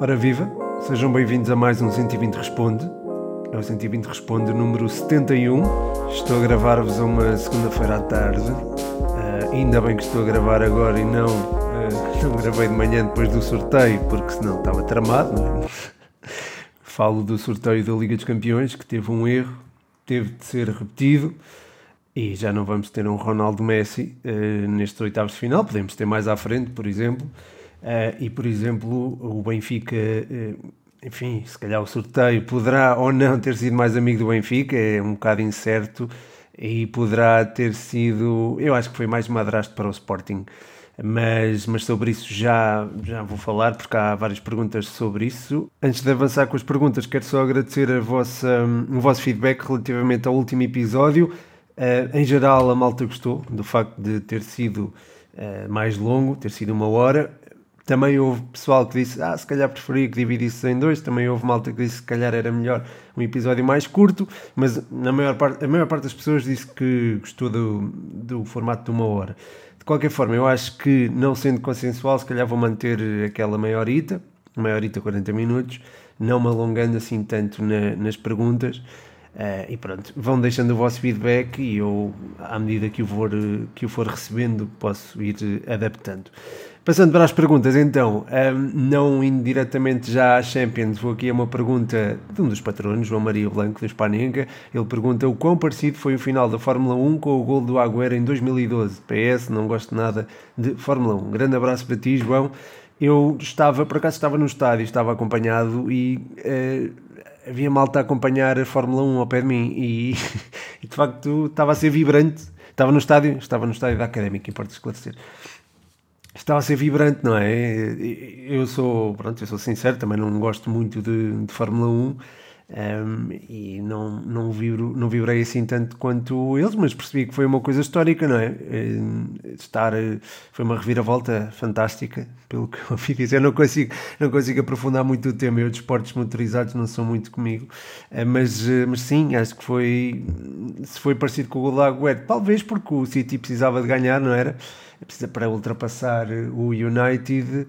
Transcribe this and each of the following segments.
Ora viva, sejam bem-vindos a mais um 120 Responde. É o 120 Responde número 71. Estou a gravar-vos uma segunda-feira à tarde. Uh, ainda bem que estou a gravar agora e não, uh, não gravei de manhã depois do sorteio, porque senão estava tramado. É? Falo do sorteio da Liga dos Campeões, que teve um erro, teve de ser repetido. E já não vamos ter um Ronaldo Messi uh, nestes oitavos de final, podemos ter mais à frente, por exemplo. Uh, e, por exemplo, o Benfica, uh, enfim, se calhar o sorteio poderá ou não ter sido mais amigo do Benfica, é um bocado incerto, e poderá ter sido, eu acho que foi mais madrasto para o Sporting, mas, mas sobre isso já, já vou falar, porque há várias perguntas sobre isso. Antes de avançar com as perguntas, quero só agradecer a vossa, o vosso feedback relativamente ao último episódio. Uh, em geral, a malta gostou do facto de ter sido mais longo, ter sido uma hora também houve pessoal que disse, ah, se calhar preferia que dividisse em dois. Também houve malta que disse que se calhar era melhor um episódio mais curto, mas na maior parte, a maior parte das pessoas disse que gostou do, do formato de uma hora. De qualquer forma, eu acho que, não sendo consensual, se calhar vou manter aquela maiorita, maiorita 40 minutos, não me alongando assim tanto na, nas perguntas. Uh, e pronto, vão deixando o vosso feedback e eu, à medida que o for, que o for recebendo, posso ir adaptando. Passando para as perguntas, então, um, não indo diretamente já à Champions, vou aqui a uma pergunta de um dos patronos, João Maria Blanco, do Spanenga. Ele pergunta o quão parecido foi o final da Fórmula 1 com o gol do Agüero em 2012. PS, não gosto nada de Fórmula 1. Grande abraço para ti, João. Eu estava, por acaso estava no estádio, estava acompanhado e uh, havia malta a acompanhar a Fórmula 1 ao pé de mim e, e de facto estava a ser vibrante. Estava no estádio, estava no estádio da Académica, importa esclarecer estava a ser vibrante, não é? Eu sou, pronto, eu sou sincero, também não gosto muito de, de Fórmula 1 um, e não, não, vibro, não vibrei assim tanto quanto eles, mas percebi que foi uma coisa histórica, não é? Estar, foi uma reviravolta fantástica, pelo que eu ouvi dizer. Eu não consigo, não consigo aprofundar muito o tema, eu de esportes motorizados não são muito comigo, mas, mas sim, acho que foi, se foi parecido com o Agüero, talvez porque o City precisava de ganhar, não era? Precisa para ultrapassar o United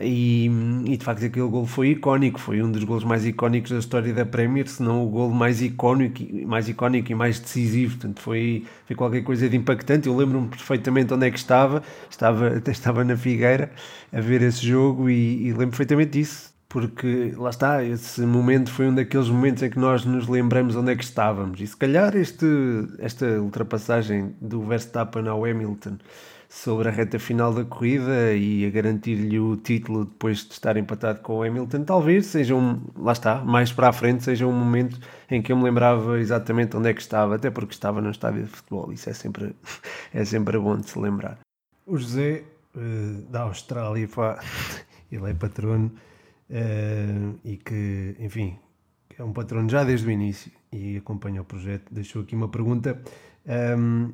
e, e, de facto aquele gol foi icónico, foi um dos gols mais icónicos da história da Premier, se não o gol mais icónico, mais icónico e mais decisivo, portanto foi, foi qualquer coisa de impactante, eu lembro-me perfeitamente onde é que estava, estava, até estava na Figueira a ver esse jogo e, e lembro perfeitamente disso, porque lá está, esse momento foi um daqueles momentos em que nós nos lembramos onde é que estávamos, e se calhar este, esta ultrapassagem do Verstappen ao Hamilton sobre a reta final da corrida e a garantir-lhe o título depois de estar empatado com o Hamilton, talvez seja um, lá está, mais para a frente, seja um momento em que eu me lembrava exatamente onde é que estava, até porque estava no estádio de futebol, isso é sempre, é sempre bom de se lembrar. O José, uh, da Austrália, pá, ele é patrono uh, e que, enfim, é um patrono já desde o início e acompanha o projeto, deixou aqui uma pergunta. Um,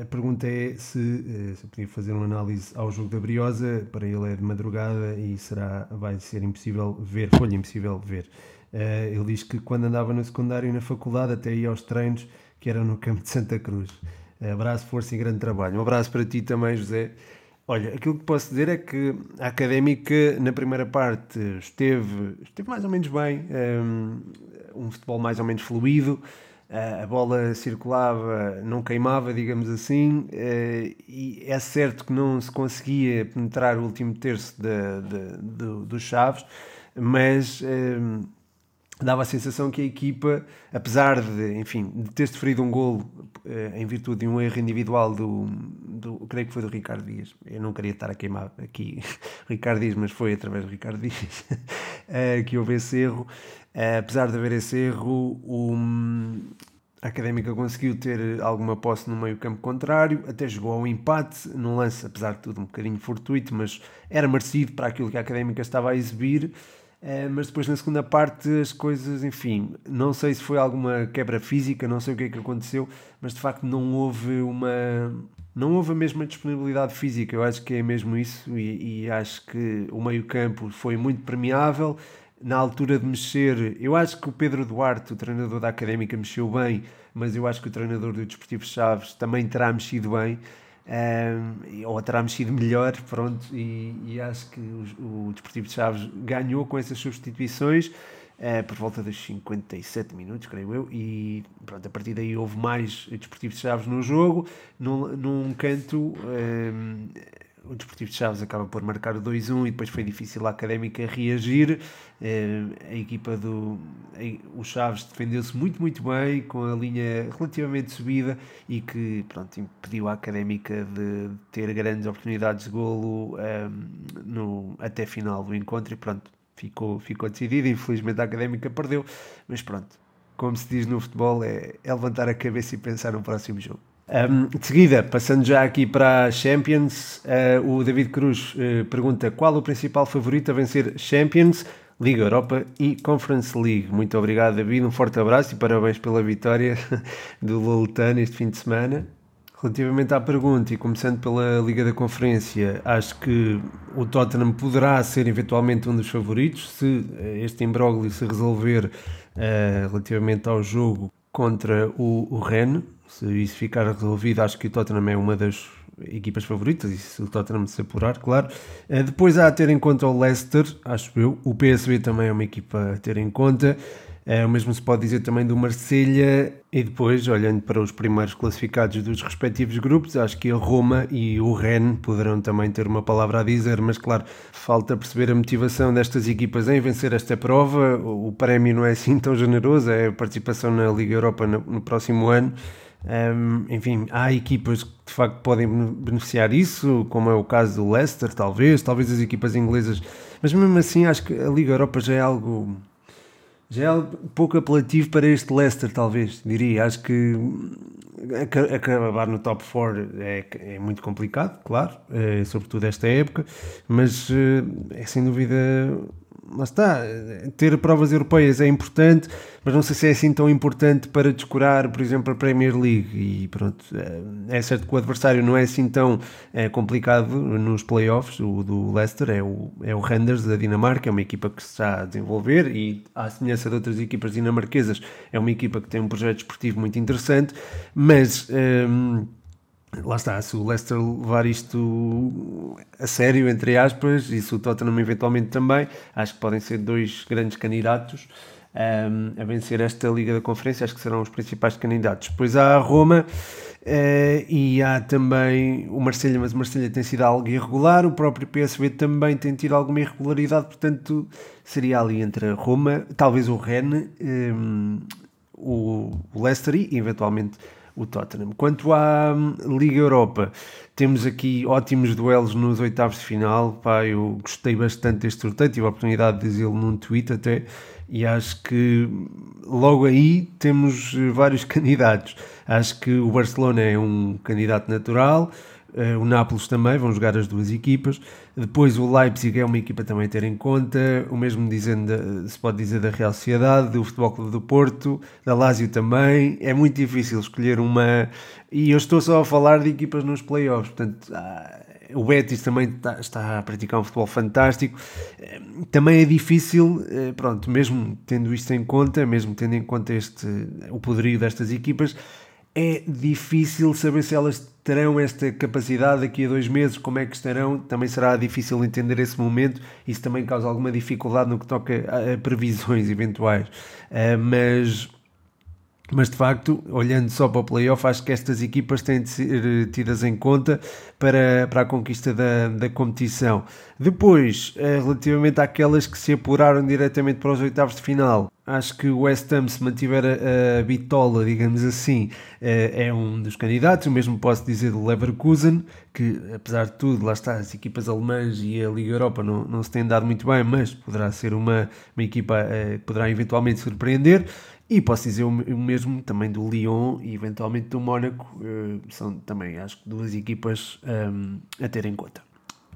a pergunta é se, eh, se eu podia fazer uma análise ao jogo da Briosa, para ele é de madrugada e será, vai ser impossível ver, foi-lhe impossível ver. Eh, ele diz que quando andava no secundário e na faculdade, até ia aos treinos, que era no campo de Santa Cruz. Abraço, força e grande trabalho. Um abraço para ti também, José. Olha, aquilo que posso dizer é que a académica, na primeira parte, esteve, esteve mais ou menos bem, um, um futebol mais ou menos fluido a bola circulava, não queimava, digamos assim, eh, e é certo que não se conseguia penetrar o último terço dos Chaves, mas eh, dava a sensação que a equipa, apesar de, enfim, de ter sofrido um golo eh, em virtude de um erro individual do, do, creio que foi do Ricardo Dias, eu não queria estar a queimar aqui Ricardo Dias, mas foi através do Ricardo Dias que houve esse erro, apesar de haver esse erro, o, a Académica conseguiu ter alguma posse no meio campo contrário, até jogou ao empate, num lance, apesar de tudo, um bocadinho fortuito, mas era merecido para aquilo que a Académica estava a exibir. Uh, mas depois na segunda parte as coisas, enfim, não sei se foi alguma quebra física, não sei o que é que aconteceu, mas de facto não houve uma. Não houve a mesma disponibilidade física, eu acho que é mesmo isso, e, e acho que o meio-campo foi muito premiável na altura de mexer, eu acho que o Pedro Duarte, o treinador da Académica, mexeu bem, mas eu acho que o treinador do Desportivo Chaves também terá mexido bem. um, ou terá mexido melhor, pronto, e, e acho que o, o Desportivo de Chaves ganhou com essas substituições. Uh, por volta dos 57 minutos, creio eu, e pronto, a partir daí houve mais Desportivo de Chaves no jogo, num, num canto um, o Desportivo de Chaves acaba por marcar o 2-1 e depois foi difícil a Académica reagir. Eh, a equipa do o Chaves defendeu-se muito, muito bem, com a linha relativamente subida e que pronto, impediu a Académica de ter grandes oportunidades de golo um, ehm, no, até final do encontro e pronto, ficou, ficou decidido. Infelizmente a Académica perdeu, mas pronto, como se diz no futebol, é, é levantar a cabeça e pensar no próximo jogo. Um, de seguida, passando já aqui para a Champions, uh, o David Cruz uh, pergunta qual o principal favorito a vencer Champions, Liga Europa e Conference League. Muito obrigado, David. Um forte abraço e parabéns pela vitória do Lolitano este fim de semana. Relativamente à pergunta, e começando pela Liga da Conferência, acho que o Tottenham poderá ser eventualmente um dos favoritos se eh, este imbróglio se resolver uh, relativamente ao jogo contra o, o Rennes se isso ficar resolvido, acho que o Tottenham é uma das equipas favoritas, e se o Tottenham se apurar, claro. Eh, depois há a ter em conta o Leicester, acho eu. O PSV também é uma equipa a ter em conta. É, o mesmo se pode dizer também do Marselha e depois, olhando para os primeiros classificados dos respectivos grupos, acho que a Roma e o Rennes poderão também ter uma palavra a dizer, mas claro, falta perceber a motivação destas equipas em vencer esta prova. O prémio não é assim tão generoso, é a participação na Liga Europa no próximo ano. Um, enfim, há equipas que de facto podem beneficiar disso, como é o caso do Leicester, talvez, talvez as equipas inglesas, mas mesmo assim acho que a Liga Europa já é algo já é pouco apelativo para este Leicester, talvez, diria. Acho que acabar no top 4 é, é muito complicado, claro, é, sobretudo esta época, mas é sem dúvida lá está, ter provas europeias é importante, mas não sei se é assim tão importante para descurar, por exemplo, a Premier League. E pronto, é certo que o adversário não é assim tão é, complicado nos playoffs. O do Leicester é o, é o Renders da Dinamarca, é uma equipa que se está a desenvolver e, à semelhança de outras equipas dinamarquesas, é uma equipa que tem um projeto esportivo muito interessante, mas. Hum, lá está, se o Leicester levar isto a sério, entre aspas, e se o Tottenham eventualmente também, acho que podem ser dois grandes candidatos um, a vencer esta Liga da Conferência, acho que serão os principais candidatos. Depois há a Roma uh, e há também o Marselha, mas o Marselha tem sido algo irregular, o próprio PSV também tem tido alguma irregularidade, portanto seria ali entre a Roma, talvez o Rennes, um, o Leicester e eventualmente o Tottenham. Quanto à hum, Liga Europa, temos aqui ótimos duelos nos oitavos de final. Pá, eu gostei bastante deste sorteio, tive a oportunidade de dizê-lo num tweet até, e acho que logo aí temos vários candidatos. Acho que o Barcelona é um candidato natural. Uh, o Nápoles também, vão jogar as duas equipas. Depois o Leipzig é uma equipa também a ter em conta. O mesmo dizendo, se pode dizer da Real Sociedade, do Futebol Clube do Porto, da Lazio também. É muito difícil escolher uma. E eu estou só a falar de equipas nos playoffs, portanto. Ah, o Betis também está, está, a praticar um futebol fantástico. Eh, também é difícil, eh, pronto, mesmo tendo isto em conta, mesmo tendo em conta este, o poderio destas equipas, é difícil saber se elas terão esta capacidade daqui a dois meses, como é que estarão, também será difícil entender esse momento, isso também causa alguma dificuldade no que toca a, previsões eventuais, uh, mas mas de facto, olhando só para o playoff, acho que estas equipas têm de ser eh, tidas em conta para, para a conquista da, da competição. Depois, eh, relativamente àquelas que se apuraram diretamente para os oitavos de final, acho que o West Ham, se mantiver a, a bitola, digamos assim, eh, é um dos candidatos. O mesmo posso dizer do Leverkusen, que apesar de tudo, lá está, as equipas alemãs e a Liga Europa não, não se têm dado muito bem, mas poderá ser uma, uma equipa que poderá eventualmente surpreender. E posso dizer o mesmo também do Lyon e eventualmente do Mónaco, eh, são também acho que duas equipas um, ehm, a ter em conta.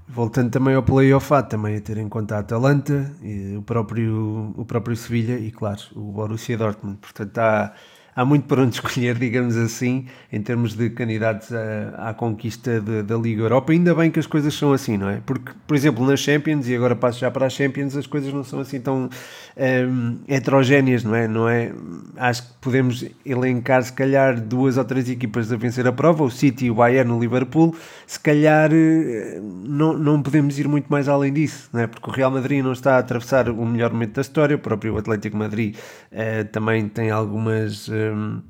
Voltando também ao playoff, também a ter em conta a Atalanta, o próprio, o próprio Sevilha e, claro, o Borussia Dortmund. Portanto, há, há muito para onde escolher, digamos assim, em termos de candidatos à, à conquista de, da Liga Europa. Ainda bem que as coisas são assim, não é? Porque, por exemplo, nas Champions, e agora passo já para as Champions, as coisas não são assim tão um, heterogéneas, não é? não é? Acho que podemos elencar, se calhar, duas ou três equipas a vencer a prova, o City, o Bayern, o Liverpool. Se calhar eh, não, não podemos ir muito mais além disso, não é? Porque o Real Madrid não está a atravessar o melhor momento da história, o próprio Atlético Madrid uh, também tem algumas. Um,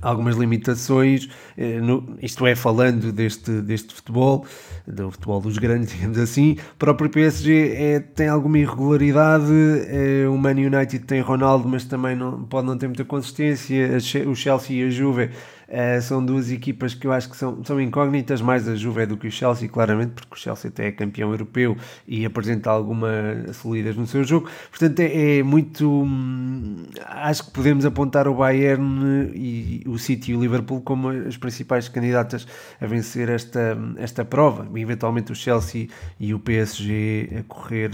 algumas limitações, eh, no, isto é, falando deste, deste futebol, do futebol dos grandes, digamos assim, o próprio PSG é, tem alguma irregularidade, é, o Man United tem Ronaldo, mas também não, pode não ter muita consistência, o Chelsea e a Juve Uh, são duas equipas que eu acho que são, são incógnitas, mais a Juve do que o Chelsea, claramente, porque o Chelsea até é campeão europeu e apresenta alguma solidez no seu jogo. Portanto, é, é muito. Hum, acho que podemos apontar o Bayern e o City e o Liverpool como as principais candidatas a vencer esta, esta prova. E, eventualmente o Chelsea e o PSG a correr,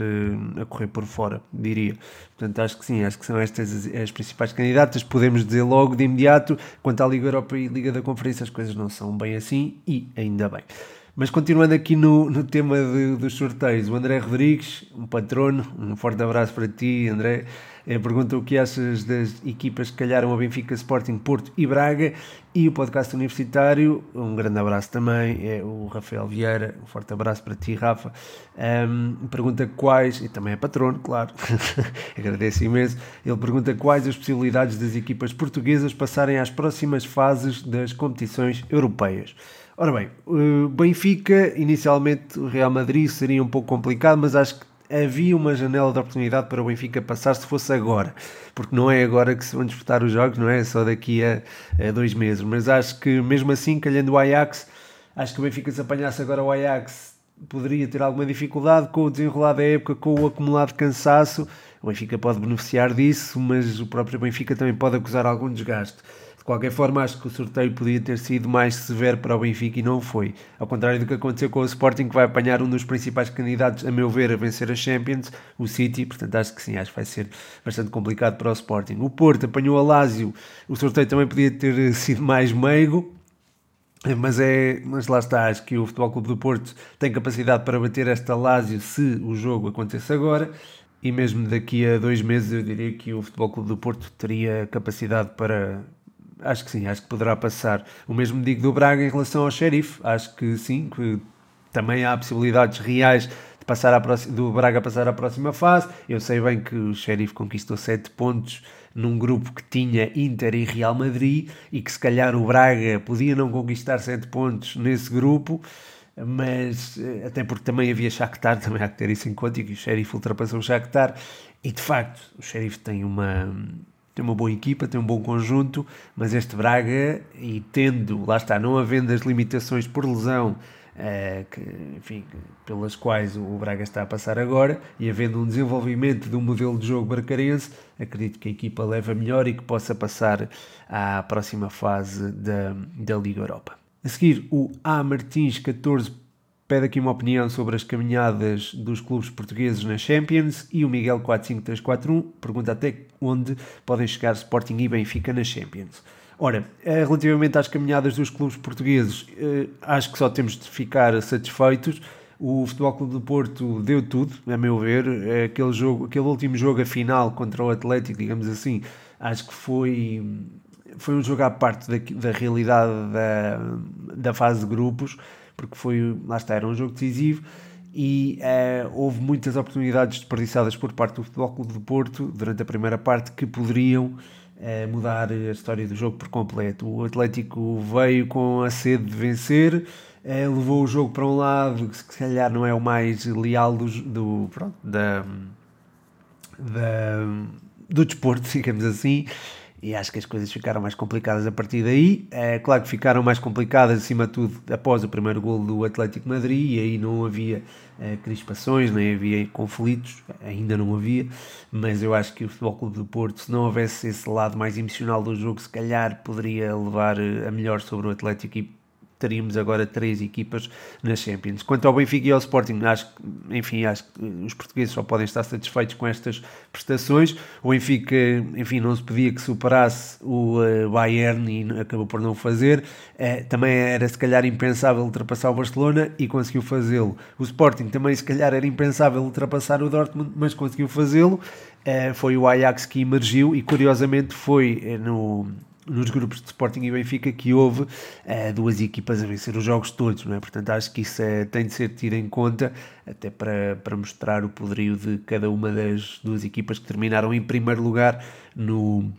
a correr por fora, diria. Portanto, acho que sim, acho que são estas as, as principais candidatas. Podemos dizer logo de imediato, quanto à Liga Europa e Liga da Conferência, as coisas não são bem assim e ainda bem. Mas continuando aqui no, no tema de, dos sorteios, o André Rodrigues, um patrono, um forte abraço para ti, André. Eh, pergunta o que achas das equipas que calharam a Benfica, Sporting, Porto e Braga e o podcast universitário. Um grande abraço também, é o Rafael Vieira. Um forte abraço para ti, Rafa. Um, pergunta quais, e também é patrono, claro, agradeço imenso. Ele pergunta quais as possibilidades das equipas portuguesas passarem às próximas fases das competições europeias. Ora bem, o Benfica, inicialmente o Real Madrid seria um pouco complicado, mas acho que havia uma janela de oportunidade para o Benfica passar se fosse agora, porque não é agora que se vão disputar os jogos, não é? Só daqui a, a dois meses, mas acho que mesmo assim, calhando o Ajax, acho que o Benfica se apanhasse agora o Ajax poderia ter alguma dificuldade com o desenrolar da época, com o acumulado cansaço, o Benfica pode beneficiar disso, mas o próprio Benfica também pode acusar algum desgaste qualquer forma, acho que o sorteio podia ter sido mais severo para o Benfica e não foi. Ao contrário do que aconteceu com o Sporting, que vai apanhar um dos principais candidatos, a meu ver, a vencer a Champions, o City. Portanto, acho que sim, acho que vai ser bastante complicado para o Sporting. O Porto apanhou a Lazio, o sorteio também podia ter sido mais meigo. Mas, é, mas lá está, acho que o Futebol Clube do Porto tem capacidade para bater esta Lazio se o jogo acontecesse agora e mesmo daqui a dois meses eu diria que o Futebol Clube do Porto teria capacidade para, acho que sim, acho que poderá passar. O mesmo digo do Braga em relação ao Sheriff, acho que sim, que também há possibilidades reais de passar à próxima, do Braga passar à próxima fase. Eu sei bem que o Sheriff conquistou 7 pontos num grupo que tinha Inter e Real Madrid e que se calhar o Braga podia não conquistar 7 pontos nesse grupo mas eh, até porque também havia Shakhtar, também há que ter isso em conta e que o Sheriff ultrapassou o Shakhtar e de facto o Sheriff tem uma tem uma boa equipa, tem um bom conjunto, mas este Braga, e tendo, lá está, não havendo as limitações por lesão, uh, que, enfim, pelas quais o Braga está a passar agora, e havendo um desenvolvimento de um modelo de jogo barcarense, acredito que a equipa leva melhor e que possa passar à próxima fase da, da Liga Europa. A seguir, o A Martins 14 pede aqui uma opinião sobre as caminhadas dos clubes portugueses na Champions e o Miguel 45341 pergunta até onde podem chegar Sporting e Benfica na Champions. Ora, eh, relativamente às caminhadas dos clubes portugueses, eh, acho que só temos de ficar satisfeitos. O Futebol Clube do Porto deu tudo, a meu ver. É aquele, jogo, aquele último jogo, a final contra o Atlético, digamos assim, acho que foi, foi um jogo à parte da, da realidade da, da fase de grupos porque foi, lá está, era um jogo decisivo e uh, houve muitas oportunidades desperdiçadas por parte do Futebol Clube do Porto durante a primeira parte que poderiam uh, mudar a história do jogo por completo. O Atlético veio com a sede de vencer, uh, levou o jogo para um lado que se calhar não é o mais leal do, do pronto, da, da, do desporto, digamos assim, e acho que as coisas ficaram mais complicadas a partir daí. É claro que ficaram mais complicadas, acima de tudo, após o primeiro gol do Atlético Madrid, e aí não havia é, crispações, nem havia conflitos, ainda não havia, mas eu acho que o Futebol Clube do Porto, se não houvesse esse lado mais emocional do jogo, se calhar poderia levar eh, a melhor sobre o Atlético e teríamos agora três equipas nas Champions. Quanto ao Benfica e ao Sporting, acho enfim, acho que os portugueses só podem estar satisfeitos com estas prestações. O Benfica, enfim, não se pedia que superasse o uh, Bayern e acabou por não fazer. Uh, também era se calhar impensável ultrapassar o Barcelona e conseguiu fazê-lo. O Sporting também se calhar era impensável ultrapassar o Dortmund, mas conseguiu fazê-lo. Uh, foi o Ajax que emergiu e curiosamente foi no nos grupos de Sporting e Benfica que houve uh, duas equipas a vencer os jogos todos, não é? Portanto, acho que isso é, tem de ser tido em conta, até para, para mostrar o poderio de cada uma das duas equipas que terminaram em primeiro lugar no,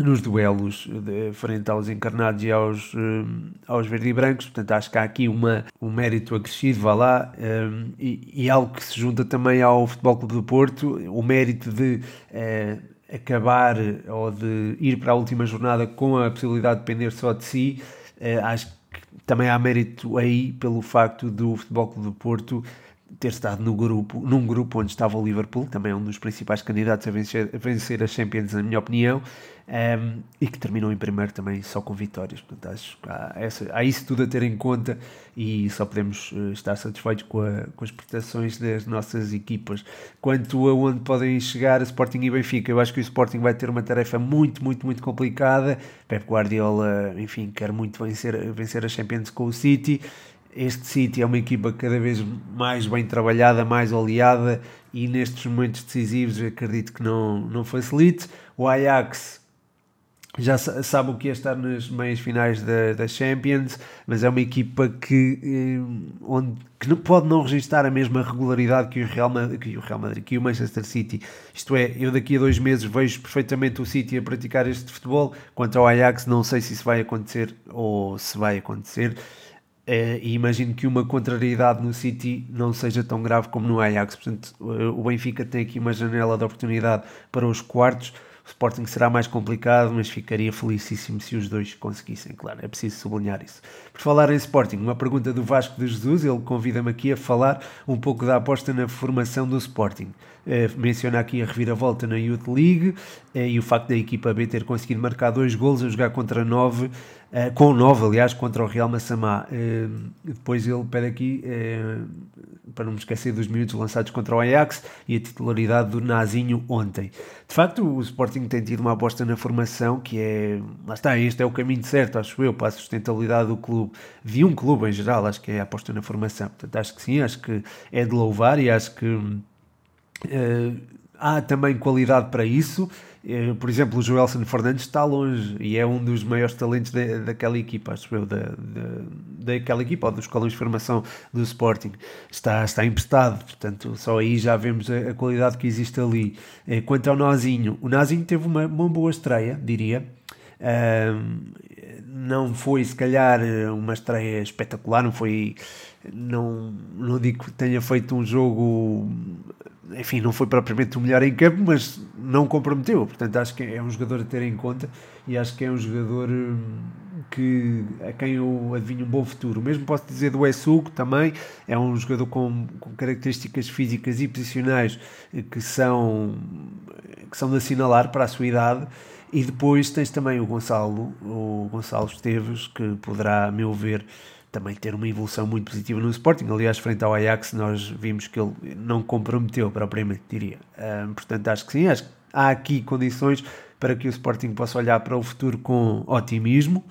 nos duelos de, frente aos encarnados e aos, eh, aos verde e brancos, portanto acho que há aqui uma, um mérito acrescido, vá lá, e, e, algo que se junta também ao Futebol Clube do Porto, o mérito de uh, acabar ou de ir para a última jornada com a possibilidade de depender só de si, eh, acho que também há mérito aí pelo facto do Futebol Clube do Porto ter estado no grupo, num grupo onde estava o Liverpool, também um dos principais candidatos a vencer, a vencer a Champions, na minha opinião, um, e que terminou em primeiro também só com vitórias. Portanto, acho que há, essa, há isso tudo a ter em conta e só podemos uh, estar satisfeitos com, a, com as prestações das nossas equipas. Quanto a onde podem chegar a Sporting e Benfica, eu acho que o Sporting vai ter uma tarefa muito, muito, muito complicada. Pep Guardiola, enfim, quer muito vencer, vencer a Champions com o City este City é uma equipa cada vez mais bem trabalhada, mais oleada e nestes momentos decisivos acredito que não, não facilite. O Ajax já sabe o que é estar nas meias finais da, da Champions, mas é uma equipa que, eh, onde, que não, pode não registrar a mesma regularidade que o, Real que o Real Madrid, que o Manchester City. Isto é, eu daqui a dois meses vejo perfeitamente o City a praticar este futebol. Quanto ao Ajax, não sei se isso vai acontecer ou se vai acontecer. Uh, e imagino que uma contrariedade no City não seja tão grave como no Ajax. Portanto, o Benfica tem aqui uma janela de oportunidade para os quartos o Sporting será mais complicado, mas ficaria felicíssimo se os dois conseguissem, claro, é preciso sublinhar isso. Por falar em Sporting, uma pergunta do Vasco de Jesus, ele convida-me aqui a falar um pouco da aposta na formação do Sporting. Uh, menciona aqui a reviravolta na Youth League e o facto da equipa B ter conseguido marcar dois gols a jogar contra nove Uh, com 9, aliás, contra o Real Massamá. Uh, depois ele pede aqui, uh, para não me esquecer dos minutos lançados contra o Ajax e a titularidade do Nazinho ontem. De facto, o Sporting tem tido uma aposta na formação que é. Lá está, este é o caminho certo, acho eu, para a sustentabilidade do clube, de um clube em geral, acho que é a aposta na formação. Portanto, acho que sim, acho que é de louvar e acho que há também qualidade para isso. Eh, por exemplo, o Joelson Fernandes está longe e é um dos maiores talentos de, daquela equipa, acho eu, da, da, daquela equipa, ou dos colões de formação do Sporting. Está, está emprestado, portanto, só aí já vemos a, a qualidade que existe ali. Eh, quanto ao Nazinho, o Nazinho teve uma, uma boa estreia, diria. Um, não foi, se calhar, uma estreia espetacular, não foi. Não, não digo que tenha feito um jogo enfim, não foi propriamente o melhor em campo, mas não comprometeu. Portanto, acho que é um jogador a ter em conta e acho que é um jogador hum, que, a quem eu adivinho um bom futuro. Mesmo posso dizer do Essugo também, é um jogador com, com características físicas e posicionais que são, que são de assinalar para a sua idade. E depois tens também o Gonçalo, o Gonçalo Esteves, que poderá, a meu ver, também ter uma evolução muito positiva no Sporting. Aliás, frente ao Ajax, nós vimos que ele não comprometeu propriamente, diria. Um, portanto, acho que sim, acho que há aqui condições para que o Sporting possa olhar para o futuro com otimismo.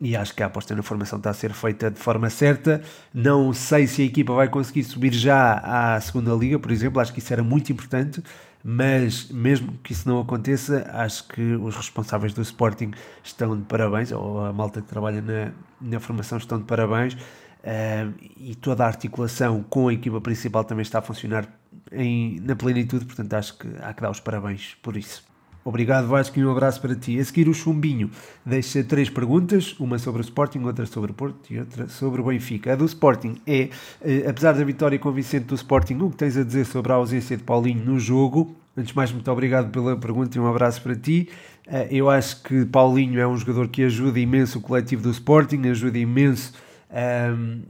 E acho que a aposta na formação está a ser feita de forma certa. Não sei se a equipa vai conseguir subir já à segunda liga, por exemplo. Acho que isso era muito importante mas mesmo que isso não aconteça, acho que os responsáveis do Sporting estão de parabéns, ou a malta que trabalha na, na formação estão de parabéns, uh, e toda a articulação com a equipa principal também está a funcionar em, na plenitude, portanto acho que há que dar os parabéns por isso. Obrigado Vasco e um abraço para ti. A seguir o Chumbinho deixa três perguntas, uma sobre o Sporting, outra sobre o Porto e outra sobre o Benfica. A do Sporting é, eh, apesar da vitória convincente do Sporting, o que tens a dizer sobre a ausência de Paulinho no jogo? Antes de mais, muito obrigado pela pergunta e um abraço para ti. Eh, eu acho que Paulinho é um jogador que ajuda imenso o coletivo do Sporting, ajuda imenso um,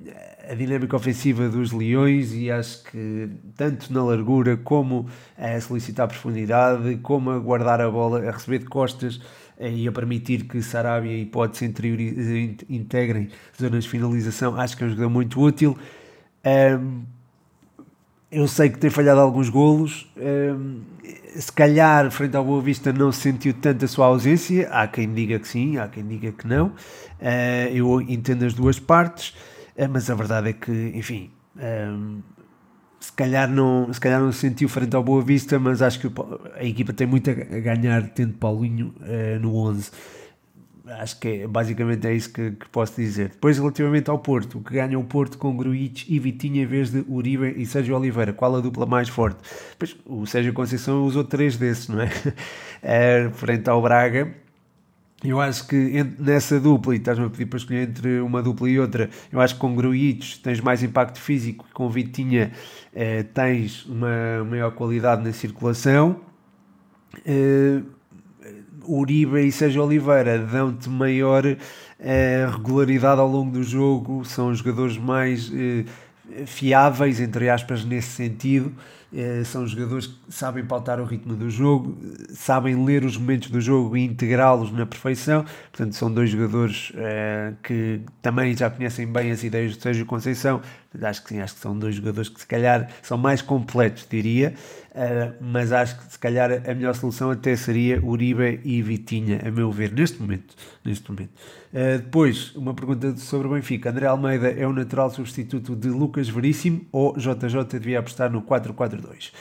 a dinâmica ofensiva dos Leões e acho que tanto na largura como a solicitar profundidade, como a guardar a bola, a receber de costas, e a permitir que Sarabia e Pode se integrem zonas de finalização, acho que é um jogador muito útil. Um, eu sei que tem falhado alguns golos, um, se calhar frente ao Boa Vista não se sentiu tanto a sua ausência, há quem diga que sim, há quem diga que não, uh, eu entendo as duas partes, uh, mas a verdade é que, enfim, um, se calhar não se calhar não se sentiu frente ao Boa Vista, mas acho que a equipa tem muito a ganhar tendo Paulinho uh, no 11 acho que é, basicamente é isso que, que, posso dizer. Depois, relativamente ao Porto, que ganha o Porto com Gruitch e Vitinha em vez de Uribe e Sérgio Oliveira, qual a dupla mais forte? Pois, o Sérgio Conceição usou três desses, não é? é frente ao Braga. Eu acho que nessa dupla, e estás-me a pedir para escolher entre uma dupla e outra, eu acho que com Gruitch tens mais impacto físico, com Vitinha eh, tens uma maior qualidade na circulação. Eh, Uribe e Sérgio Oliveira dão-te maior eh, regularidade ao longo do jogo, são jogadores mais eh, fiáveis, entre aspas, nesse sentido. Eh, são jogadores que sabem pautar o ritmo do jogo, sabem ler os momentos do jogo e integrá-los na perfeição. Portanto, são dois jogadores que também já conhecem bem as ideias do Sérgio Conceição. Acho que sim, acho que são dois jogadores que se calhar são mais completos, diria. Mas acho que se calhar a melhor solução até seria Uribe e Vitinha, a meu ver, neste momento. Neste momento. Depois, uma pergunta sobre o Benfica. André Almeida é o natural substituto de Lucas Veríssimo ou JJ devia apostar no 4-4-2?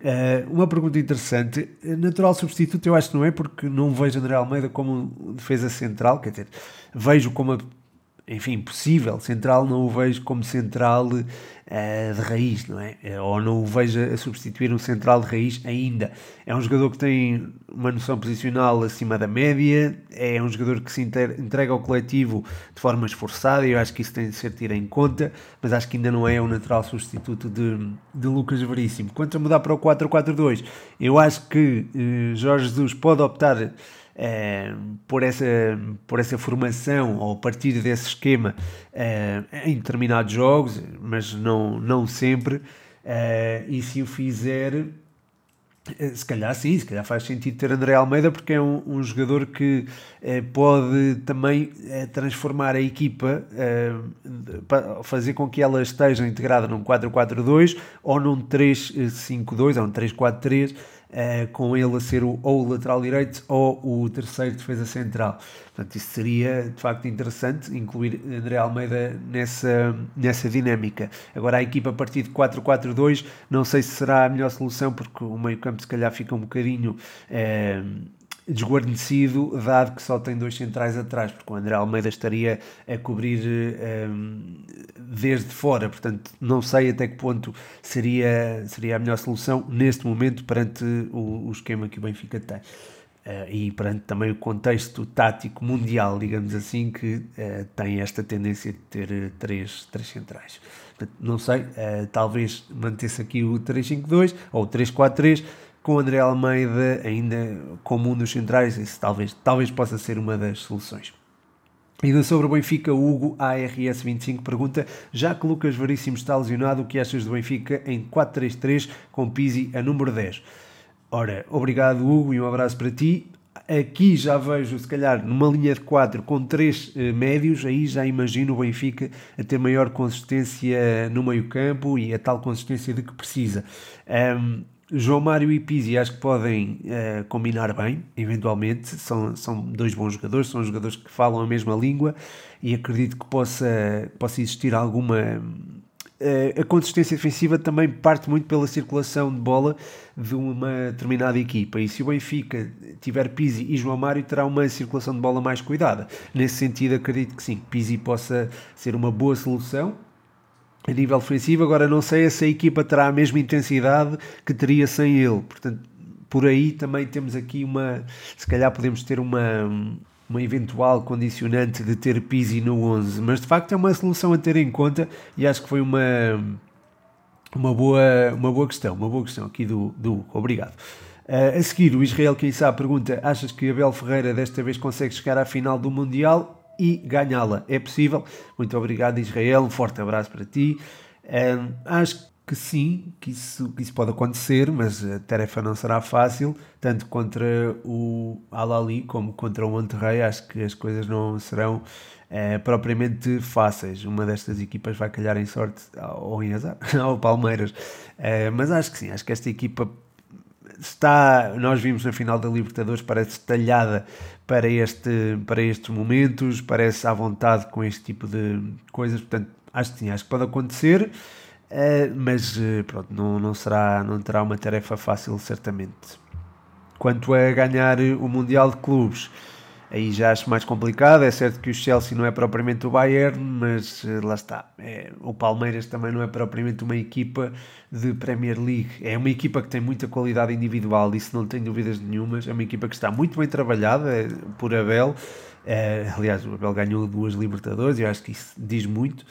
Uh, uma pergunta interessante. Natural substituto eu acho que não é porque não vejo André Almeida como defesa central, quer dizer, vejo como enfim, possível central, não o vejo como central uh, de raiz, não é? Eh, ou não o vejo a substituir um central de raiz ainda. É um jogador que tem uma noção posicional acima da média, é um jogador que se entrega ao coletivo de forma esforçada e eu acho que isso tem de ser tido em conta, mas acho que ainda não é um natural substituto de, de Lucas Veríssimo. Quanto a mudar para o 4-4-2, eu acho que uh, Jorge Jesus pode optar por, essa, por essa formação ou a partir desse esquema uh, em determinados jogos, mas não, não sempre. Uh, e se o fizer, se calhar sim, se calhar faz sentido ter André Almeida porque é um, um jogador que pode também transformar a equipa, para fazer com que ela esteja integrada num 4-4-2 ou num 3-5-2 ou um 3-4-3 uh, com ele a ser o, ou o lateral direito ou o terceiro defesa central. Portanto, isso seria de facto interessante, incluir André Almeida nessa, nessa dinâmica. Agora, a equipa a partir de 4-4-2, não sei se será a melhor solução, porque o meio-campo se calhar fica um bocadinho. Uh, desguarnecido, dado que só tem dois centrais atrás, porque o André Almeida estaria a cobrir um, desde fora, portanto não sei até que ponto seria, seria a melhor solução neste momento perante o, o esquema que o Benfica tem. Uh, e perante também o contexto tático mundial, digamos assim, que uh, tem esta tendência de ter uh, três, três centrais. Portanto, não sei, talvez manter-se aqui o 3-5-2 ou o 3-4-3, com André Almeida ainda como um dos centrais, isso talvez, talvez possa ser uma das soluções. Ainda sobre o Benfica, Hugo ARS25 pergunta: já que Lucas Veríssimo está lesionado, o que achas do Benfica em 4-3-3 com Pizzi a número 10? Ora, obrigado Hugo e um abraço para ti. Aqui já vejo, se calhar, numa linha de 4 com 3 eh, médios, aí já imagino o Benfica a ter maior consistência no meio campo e a tal consistência de que precisa. Um, João Mário e Pizzi acho que podem uh, combinar bem, eventualmente. São, são dois bons jogadores, são jogadores que falam a mesma língua e acredito que possa, possa existir alguma. Uh, a consistência defensiva também parte muito pela circulação de bola de uma determinada equipa. E se o Benfica tiver Pizzi e João Mário, terá uma circulação de bola mais cuidada. Nesse sentido, acredito que sim, Pizzi possa ser uma boa solução a nível ofensivo. Agora não sei se a equipa terá a mesma intensidade que teria sem ele. Portanto, por aí também temos aqui uma. Se calhar podemos ter uma, uma eventual condicionante de ter Pizzi no 11, mas de facto é uma solução a ter em conta e acho que foi uma. Uma boa, uma boa questão, uma boa questão aqui do, do Obrigado. Uh, a seguir, o Israel Quem sabe pergunta: Achas que Abel Ferreira desta vez consegue chegar à final do Mundial? E ganhá-la. É possível. Muito obrigado, Israel. Um forte abraço para ti. Um, acho que sim, que isso, que isso pode acontecer, mas a tarefa não será fácil, tanto contra o Al-Ali como contra o Monterrey. Acho que as coisas não serão é, propriamente fáceis. Uma destas equipas vai calhar em sorte ou em azar ao Palmeiras. É, mas acho que sim, acho que esta equipa está, nós vimos na final da Libertadores, parece talhada para, este, para estes momentos, parece à vontade com este tipo de coisas, portanto, acho que sim, acho que pode acontecer. Uh, mas uh, pronto, não, não, será, não terá uma tarefa fácil, certamente. Quanto a ganhar o Mundial de Clubes, aí já acho mais complicado. É certo que o Chelsea não é propriamente o Bayern, mas uh, lá está. É, o Palmeiras também não é propriamente uma equipa de Premier League. É uma equipa que tem muita qualidade individual, isso não tenho dúvidas nenhumas. É uma equipa que está muito bem trabalhada por Abel. aliás, o Abel ganhou duas Libertadores eu acho que isso diz muito.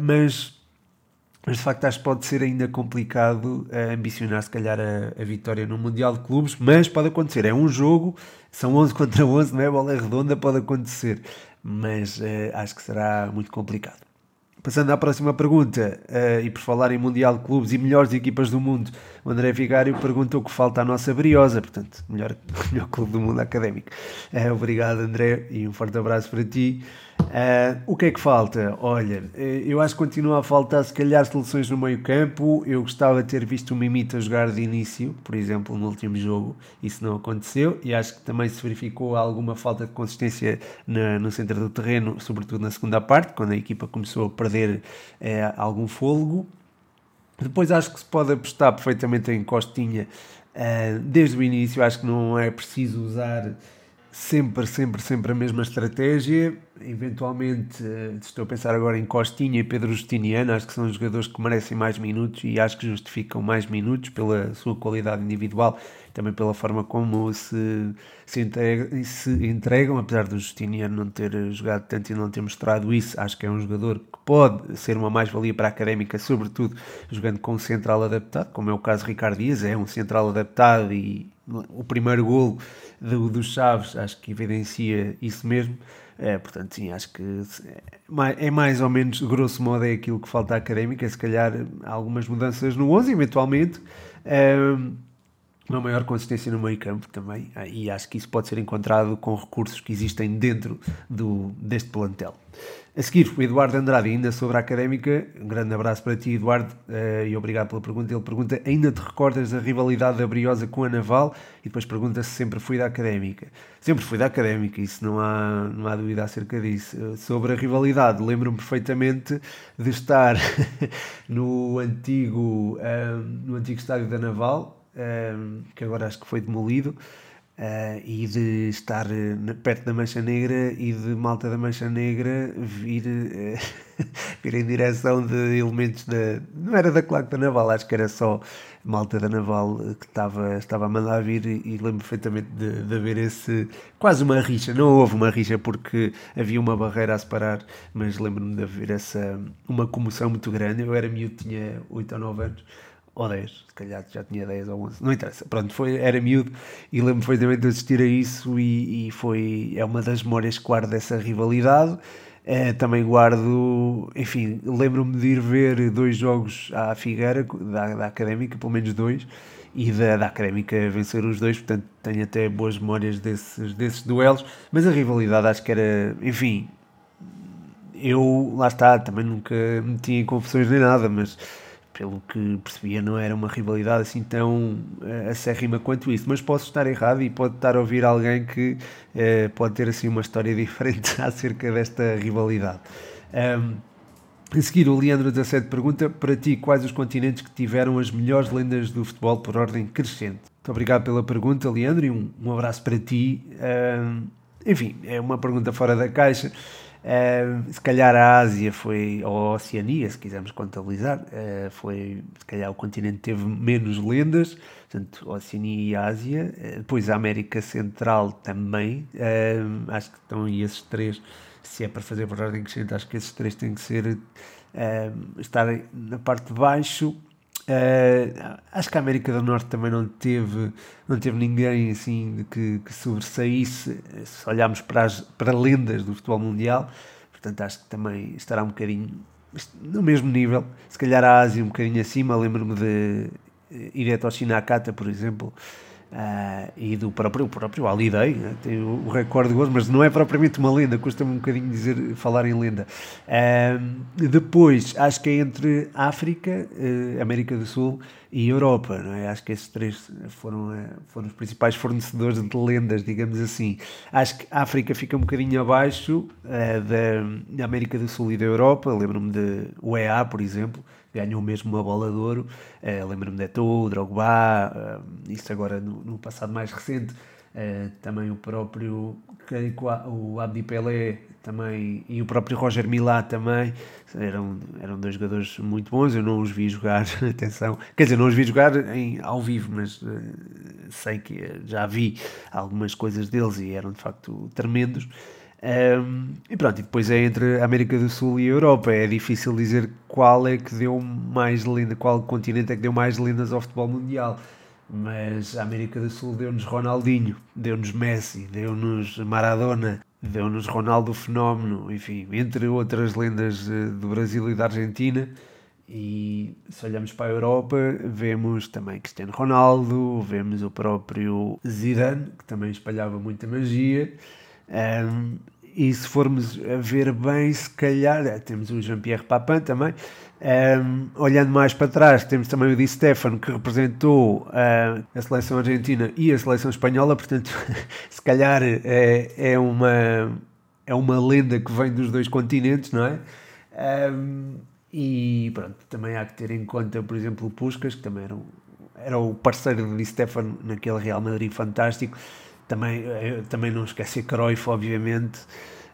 mas mas de facto acho que pode ser ainda complicado uh, ambicionar se calhar a, a, vitória no Mundial de Clubes, mas pode acontecer, é um jogo, são 11 contra 11, não é? Bola redonda, pode acontecer, mas uh, acho que será muito complicado. Passando à próxima pergunta, uh, e por falar em Mundial de Clubes e melhores equipas do mundo, o André Vigário pergunta o que falta à nossa Briosa, portanto, melhor, melhor clube do mundo académico. Uh, obrigado, André, e um forte abraço para ti. Uh, o que é que falta? Olha, eu acho que continua a faltar se calhar soluções no meio campo. Eu gostava de ter visto o Mimita jogar de início, por exemplo, no último jogo. Isso não aconteceu e acho que também se verificou alguma falta de consistência na, no centro do terreno, sobretudo na segunda parte, quando a equipa começou a perder algum fôlego. Depois acho que se pode apostar perfeitamente em Costinha uh, desde o início. Acho que não é preciso usar sempre, sempre, sempre a mesma estratégia. Eventualmente, eh, estou a pensar agora em Costinha e Pedro Justiniano, acho que são jogadores que merecem mais minutos e acho que justificam mais minutos pela sua qualidade individual, também pela forma como se, se, entregam, se entregam, apesar do Justiniano não ter jogado tanto e não ter mostrado isso, acho que é um jogador que pode ser uma mais-valia para a académica, sobretudo jogando com um central adaptado, como é o caso de Ricardo Dias, é um central adaptado e o primeiro golo do, do Chaves acho que evidencia isso mesmo. É, portanto, sim, acho que é mais ou menos, grosso modo, é aquilo que falta à académica. Se calhar algumas mudanças no 11, eventualmente. É, uma maior consistência no meio campo também. E acho que isso pode ser encontrado com recursos que existem dentro do, deste plantel. A seguir, o Eduardo Andrade, ainda sobre a académica. Um grande abraço para ti, Eduardo, uh, e obrigado pela pergunta. Ele pergunta: ainda te recordas da rivalidade da Briosa com a Naval? E depois pergunta se sempre fui da académica. Sempre fui da académica, isso não há, não há dúvida acerca disso. Uh, sobre a rivalidade, lembro-me perfeitamente de estar no, antigo, uh, no antigo estádio da Naval, que agora acho que foi demolido. Uh, e de estar uh, perto da Mancha Negra e de Malta da Mancha Negra vir, uh, vir em direção de elementos da. Não era da Claque da Naval, acho que era só Malta da Naval que estava, estava a mandar vir e lembro perfeitamente de, de haver esse. quase uma rixa. Não houve uma rixa porque havia uma barreira a separar, mas lembro-me de haver essa. uma comoção muito grande. Eu era miúdo, tinha 8 ou 9 anos ou 10, se calhar já tinha 10 ou 11, não interessa. Pronto, foi, era miúdo e lembro perfeitamente de assistir a isso e, e foi, é uma das memórias que guardo dessa rivalidade. É, também guardo, enfim, lembro-me de ir ver dois jogos à Figueira, da, da Académica, pelo menos dois, e da, da Académica vencer os dois, portanto tenho até boas memórias desses, desses duelos, mas a rivalidade acho que era, enfim, eu, lá está, também nunca meti em confusões nem nada, mas pelo que percebia, não era uma rivalidade assim tão uh, acérrima quanto isso. Mas posso estar errado e pode estar a ouvir alguém que uh, pode ter assim uma história diferente acerca desta rivalidade. Um, a seguir, o Leandro 17 pergunta para ti quais os continentes que tiveram as melhores lendas do futebol por ordem crescente. Muito obrigado pela pergunta, Leandro, e um, um abraço para ti. Um, enfim, é uma pergunta fora da caixa. Uh, se calhar a Ásia foi, ou a Oceania, se quisermos contabilizar, uh, foi se calhar o continente teve menos lendas, portanto, Oceania e Ásia, uh, depois a América Central também, acho que estão aí esses três, se é para fazer por ordem crescente, acho que esses três têm que ser, estar na parte de baixo, Uh, acho que a América do Norte também não teve, não teve ninguém assim que, que sobressaísse, se olharmos para, as, para lendas do futebol mundial, portanto acho que também estará um bocadinho no mesmo nível, se calhar a Ásia um bocadinho acima, lembro-me de Hideto Nakata, por exemplo, Uh, e do próprio, próprio Ali Day, né? tem o, o recorde de gols, mas não é propriamente uma lenda, custa-me um bocadinho dizer, falar em lenda. Uh, depois, acho que é entre África, uh, América do Sul e Europa, não é? Acho que esses três foram, foram os principais fornecedores de lendas, digamos assim. Acho que a África fica um bocadinho abaixo da, da América do Sul e da Europa, lembro-me de UEA, por exemplo, ganhou mesmo uma bola de ouro. Uh, Lembro-me de Eto'o, Drogba, uh, isso agora no, no, passado mais recente. Uh, também o próprio o Abdi Pelé também, e o próprio Roger Milá também eram, eram dois jogadores muito bons. Eu não os vi jogar, atenção, quer dizer, não os vi jogar em, ao vivo, mas uh, sei que já vi algumas coisas deles e eram de facto tremendos. Um, e pronto, e depois é entre a América do Sul e a Europa. É difícil dizer qual é que deu mais linda, qual continente é que deu mais lindas ao futebol mundial. Mas a América do Sul deu-nos Ronaldinho, deu-nos Messi, deu-nos Maradona, deu-nos Ronaldo Fenómeno, enfim, entre outras lendas eh, do Brasil e da Argentina. E se olhamos para a Europa, vemos também Cristiano Ronaldo, vemos o próprio Zidane, que também espalhava muita magia. Um, e se formos a ver bem, se calhar, eh, temos o Jean-Pierre Papin também. Um, olhando mais para trás, temos também o Di Stefano, que representou uh, a seleção argentina e a seleção espanhola, portanto, se calhar é, é, uma, é uma lenda que vem dos dois continentes, não é? Um, e pronto, também há que ter em conta, por exemplo, o Puskas, que também era, um, era o parceiro do Di Stefano naquele Real Madrid fantástico também, também não esquecer Cruyff, obviamente.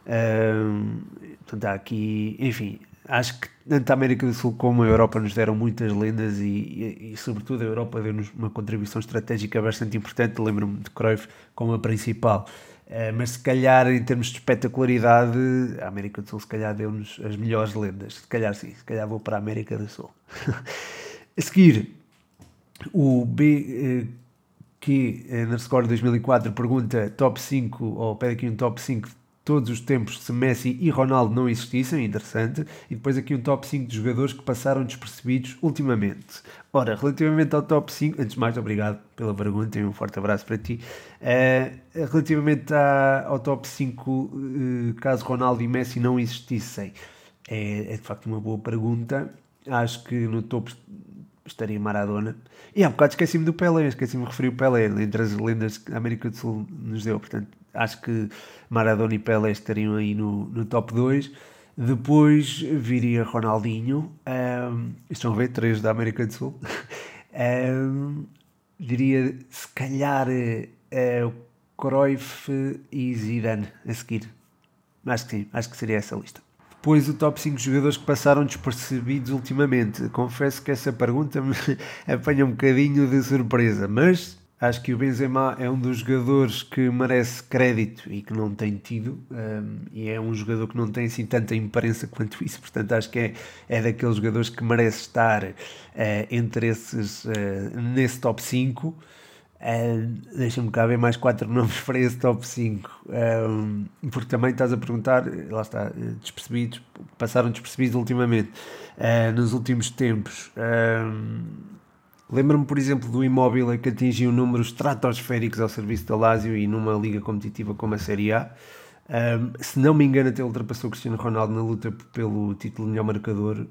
Uh, portanto, há aqui, enfim, acho que tanto a América do Sul como a Europa nos deram muitas lendas e, e, e sobretudo, a Europa deu-nos uma contribuição estratégica bastante importante. Lembro-me de Cruyff como a principal. Uh, mas se calhar, em termos de espetacularidade, a América do Sul se calhar deu-nos as melhores lendas. Se calhar sim, se calhar vou para a América do Sul. a seguir, o B. Uh, que eh, na Score 2004 pergunta top 5, ou pede aqui um top 5 de todos os tempos se Messi e Ronaldo não existissem, interessante, e depois aqui um top 5 de jogadores que passaram despercebidos ultimamente. Ora, relativamente ao top 5, antes de mais, obrigado pela pergunta e um forte abraço para ti. Uh, relativamente à, ao top 5, uh, caso Ronaldo e Messi não existissem, é, é de facto uma boa pergunta. Acho que no topo estaria Maradona. E há bocado esqueci-me do Pelé, esqueci-me de referir o Pelé, entre as lendas que a América do Sul nos deu. Portanto, acho que Maradona e Pelé estariam aí no, no top 2. Depois viria Ronaldinho, um, estão a ver, três da América do Sul. Um, diria, se calhar, uh, Cruyff e Zidane a seguir. Acho que sim, acho que seria essa lista depois o top 5 jogadores que passaram despercebidos ultimamente. Confesso que essa pergunta me apanha um bocadinho de surpresa, mas acho que o Benzema é um dos jogadores que merece crédito e que não tem tido, um, e é um jogador que não tem assim tanta imprensa quanto isso, portanto acho que é, é daqueles jogadores que merece estar uh, entre esses, uh, nesse top 5. Uh, Deixa-me cá ver mais quatro nomes para esse top 5. Um, porque também estás a perguntar, lá está, despercebidos, passaram despercebidos ultimamente, uh, nos últimos tempos. Um, Lembro-me, por exemplo, do imóvel que atingiu números estratosféricos ao serviço da Lazio e numa liga competitiva como a Série A. Um, se não me engano, até ultrapassou Cristiano Ronaldo na luta pelo título de melhor marcador.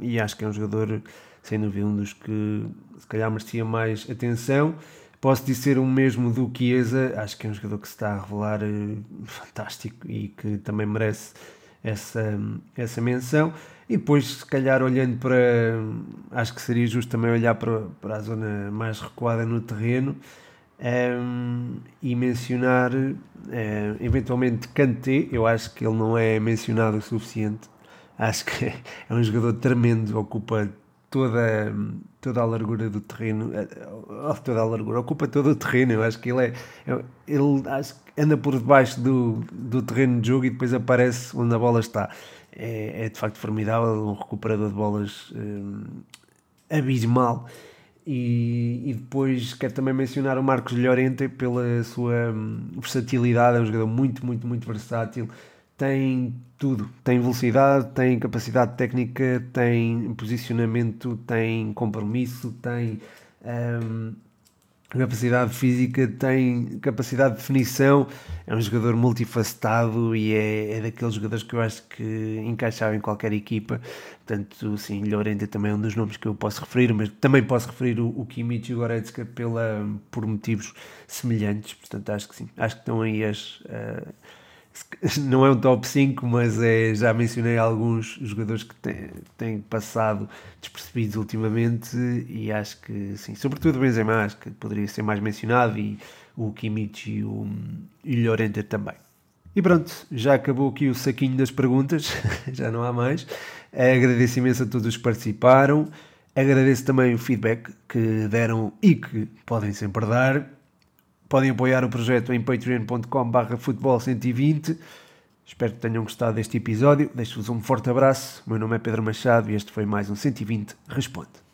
e acho que é um jogador sem dúvida um dos que se calhar merecia mais atenção. Posso dizer o mesmo do Chiesa, acho que é um jogador que se está a revelar uh, fantástico e que também merece essa, essa menção. E depois, se calhar, olhando para. Acho que seria justo também olhar para, para a zona mais recuada no terreno um, ehm, e mencionar, uh, eventualmente, Kanté. Eu acho que ele não é mencionado o suficiente. Acho que é um jogador tremendo, ocupa toda, toda a largura do terreno, eh, oh, toda a largura, ocupa todo o terreno. Eu acho que ele é, é, ele acho anda por debaixo do, do terreno de jogo e depois aparece onde a bola está. É, é de facto formidável, um recuperador de bolas é, abismal. E, e, depois quero também mencionar o Marcos Llorente pela sua hum, versatilidade, é um jogador muito, muito, muito versátil tem tudo. Tem velocidade, tem capacidade técnica, tem posicionamento, tem compromisso, tem um, capacidade física, tem capacidade de definição. É um jogador multifacetado e é, é daqueles jogadores que eu acho que encaixava em qualquer equipa. Portanto, sim, Llorente também é um dos nomes que eu posso referir, mas também posso referir o, o Kimmich e o Goretzka pela, por motivos semelhantes. Portanto, acho que sim. Acho que estão aí as. Uh, não é um top 5, mas é, já mencionei alguns jogadores que têm, têm passado despercebidos ultimamente e acho que sim, sobretudo o Benzema, acho que poderia ser mais mencionado e o Kimmich e o, Llorente também. E pronto, já acabou aqui o saquinho das perguntas, já não há mais. Agradeço imenso a todos os que participaram. Agradeço também o feedback que deram e que podem sempre dar. Podem apoiar o projeto em patreon.com.br futebol120. Espero que tenham gostado deste episódio. Deixo-vos um forte abraço. O meu nome é Pedro Machado e este foi mais um 120 Responde.